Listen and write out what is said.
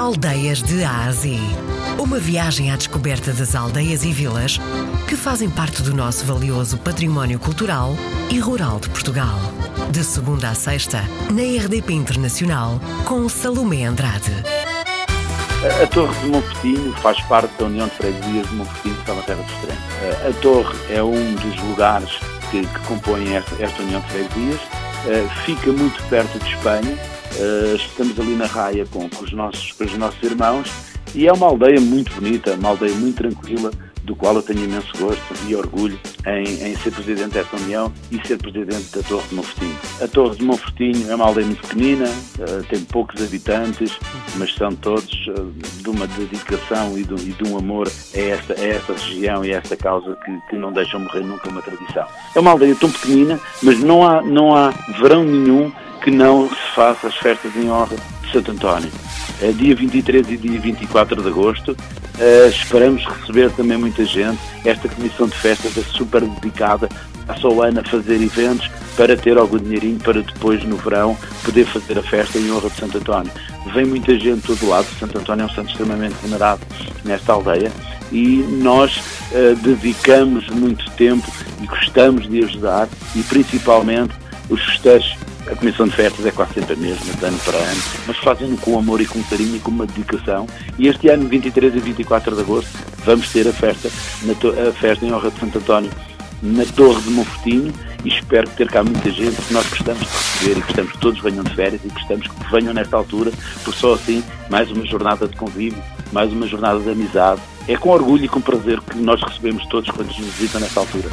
Aldeias de Ásia. Uma viagem à descoberta das aldeias e vilas que fazem parte do nosso valioso património cultural e rural de Portugal. De segunda a sexta, na RDP Internacional, com Salomé Andrade. A Torre de Monfortinho faz parte da União de Freguesias de Monfortinho, que está na Terra do Extremo. A Torre é um dos lugares que, que compõem esta, esta União de Freguesias. Fica muito perto de Espanha, Uh, estamos ali na raia com, com, os nossos, com os nossos irmãos e é uma aldeia muito bonita, uma aldeia muito tranquila, do qual eu tenho imenso gosto e orgulho em, em ser presidente desta União e ser presidente da Torre de Monfortinho. A Torre de Monfortinho é uma aldeia muito pequenina, uh, tem poucos habitantes, mas são todos uh, de uma dedicação e de, e de, um amor a esta, a esta região e a esta causa que, que não deixam morrer nunca uma tradição. É uma aldeia tão pequenina, mas não há, não há verão nenhum que não faça as festas em honra de Santo António. É dia 23 e dia 24 de agosto. Uh, esperamos receber também muita gente. Esta comissão de festas é super dedicada à Solana a fazer eventos para ter algum dinheirinho para depois, no verão, poder fazer a festa em honra de Santo António. Vem muita gente de todo lado. Santo António é um santo extremamente venerado nesta aldeia e nós uh, dedicamos muito tempo e gostamos de ajudar e principalmente os festejos a comissão de festas é quase sempre a mesma, de ano para ano, mas fazem-no com amor e com carinho e com uma dedicação. E este ano, 23 e 24 de agosto, vamos ter a festa, a festa em honra de Santo António na Torre de Monfortinho e espero ter cá muita gente que nós gostamos de receber e gostamos que todos venham de férias e gostamos que venham nesta altura, porque só assim, mais uma jornada de convívio, mais uma jornada de amizade. É com orgulho e com prazer que nós recebemos todos quando nos visitam nesta altura.